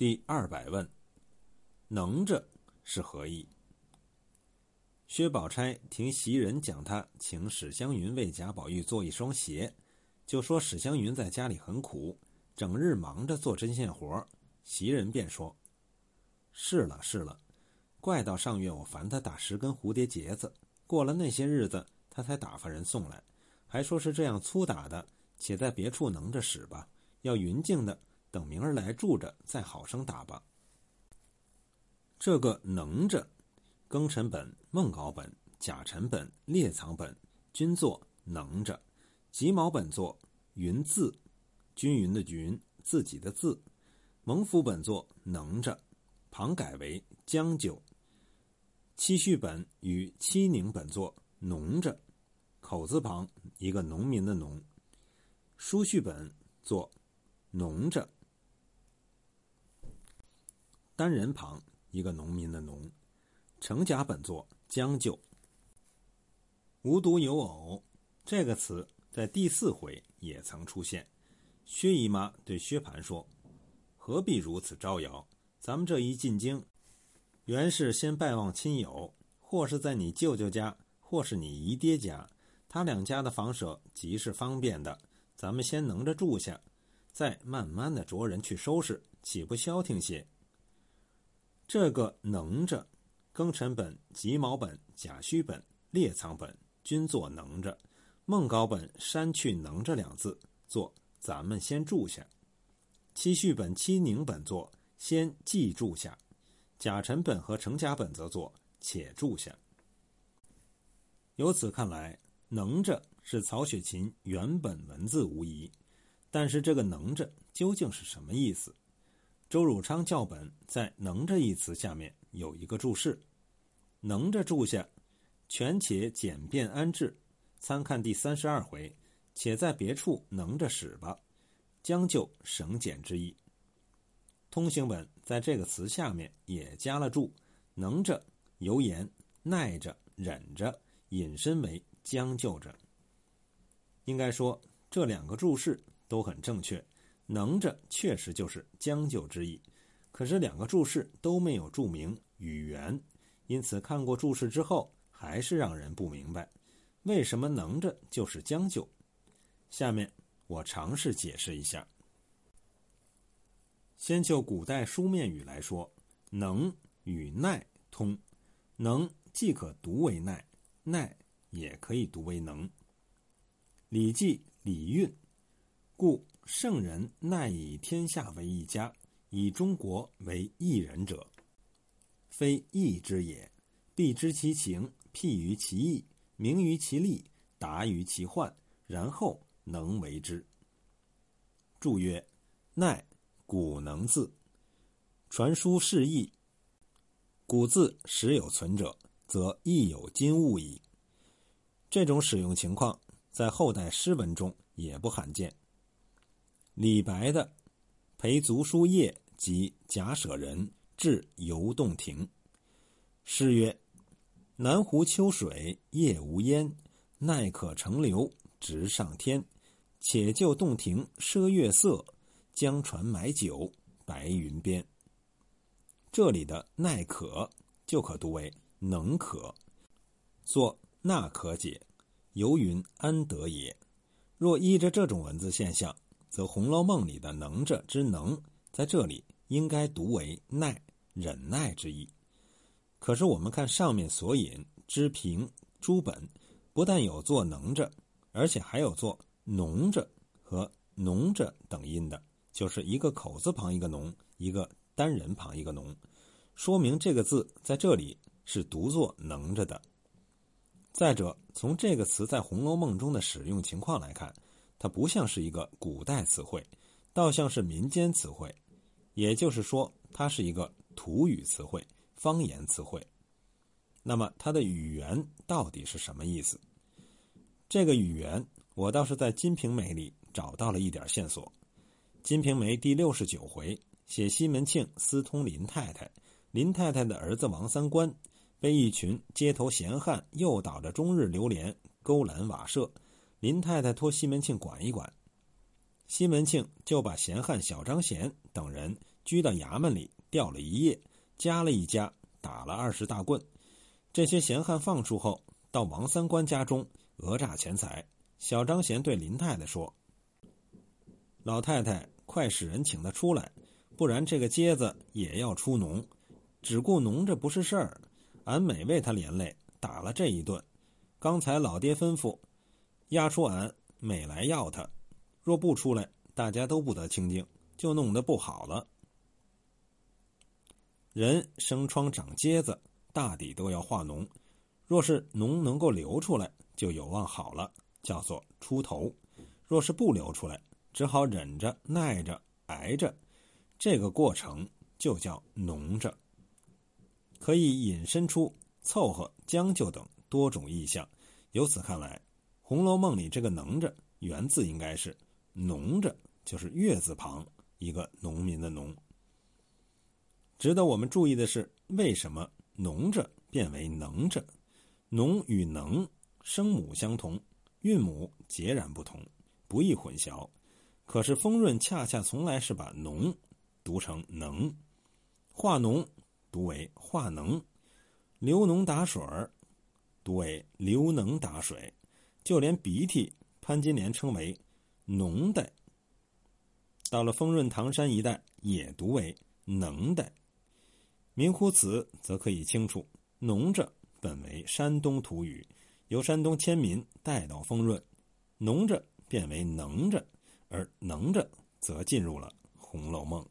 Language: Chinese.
第二百问：能着是何意？薛宝钗听袭人讲他请史湘云为贾宝玉做一双鞋，就说史湘云在家里很苦，整日忙着做针线活袭人便说：“是了是了，怪到上月我烦他打十根蝴蝶结子，过了那些日子，他才打发人送来，还说是这样粗打的，且在别处能着使吧，要匀净的。”等明儿来住着，再好生打吧。这个能着，庚辰本、孟稿本、甲辰本、列藏本均作能着，己卯本作云字，均匀的匀，自己的字。蒙府本作能着，旁改为将就。七序本与七宁本作农着，口字旁一个农民的农。书序本作农着。单人旁一个农民的农，成甲本作将就。无独有偶，这个词在第四回也曾出现。薛姨妈对薛蟠说：“何必如此招摇？咱们这一进京，原是先拜望亲友，或是在你舅舅家，或是你姨爹家，他两家的房舍极是方便的。咱们先能着住下，再慢慢的着人去收拾，岂不消停些？”这个能着，庚辰本、己卯本、甲戌本、列藏本均作能着，孟稿本删去能着两字，作咱们先住下。七序本、七宁本作先记住下，甲辰本和成甲本则作且住下。由此看来，能着是曹雪芹原本文字无疑，但是这个能着究竟是什么意思？周汝昌校本在“能这”一词下面有一个注释：“能着住下，权且简便安置，参看第三十二回，且在别处能着使吧，将就省俭之意。”通行本在这个词下面也加了注：“能着由言耐着忍着，引申为将就着。”应该说这两个注释都很正确。能着确实就是将就之意，可是两个注释都没有注明语言，因此看过注释之后，还是让人不明白，为什么能着就是将就。下面我尝试解释一下。先就古代书面语来说，能与耐通，能既可读为耐，耐也可以读为能。《礼记·礼运》，故。圣人奈以天下为一家，以中国为一人者，非义之也。必知其情，辟于其义，明于其利，达于其患，然后能为之。注曰：奈，古能字，传书释义。古字时有存者，则亦有今物矣。这种使用情况，在后代诗文中也不罕见。李白的《陪族书夜》及贾舍人至游洞庭，诗曰：“南湖秋水夜无烟，奈可乘流直上天。且就洞庭赊月色，江船买酒白云边。”这里的“奈可”就可读为“能可”，作“那可解”，游云安得也？若依着这种文字现象。则《红楼梦》里的“能者”之“能”在这里应该读为“耐”、忍耐之意。可是我们看上面所引之平诸本，不但有做“能者”，而且还有做“农着”和“农着”等音的，就是一个口字旁一个“农”，一个单人旁一个“农”，说明这个字在这里是读作“能着”的。再者，从这个词在《红楼梦》中的使用情况来看。它不像是一个古代词汇，倒像是民间词汇，也就是说，它是一个土语词汇、方言词汇。那么，它的语言到底是什么意思？这个语言，我倒是在《金瓶梅》里找到了一点线索。《金瓶梅》第六十九回写西门庆私通林太太，林太太的儿子王三官被一群街头闲汉诱导着，终日流连勾栏瓦舍。林太太托西门庆管一管，西门庆就把闲汉小张贤等人拘到衙门里吊了一夜，加了一家，打了二十大棍。这些闲汉放出后，到王三官家中讹诈钱财。小张贤对林太太说：“老太太，快使人请他出来，不然这个疖子也要出脓。只顾脓着不是事儿，俺每为他连累，打了这一顿。刚才老爹吩咐，押出俺，每来要他。若不出来，大家都不得清净，就弄得不好了。人生疮长疖子。”大抵都要化脓，若是脓能够流出来，就有望好了，叫做出头；若是不流出来，只好忍着、耐着、挨着，这个过程就叫脓着。可以引申出凑合、将就等多种意象。由此看来，《红楼梦》里这个“能着”原字应该是“农着”，就是月字旁一个农民的“农”。值得我们注意的是，为什么？农着变为能着，农与能声母相同，韵母截然不同，不易混淆。可是丰润恰恰从来是把农读成能，化农读为化能，流脓打水儿读为流能打水，就连鼻涕，潘金莲称为脓的。到了丰润唐山一带，也读为能的。明乎此，则可以清楚，浓着本为山东土语，由山东迁民带到丰润，浓着变为能着，而能着则进入了《红楼梦》。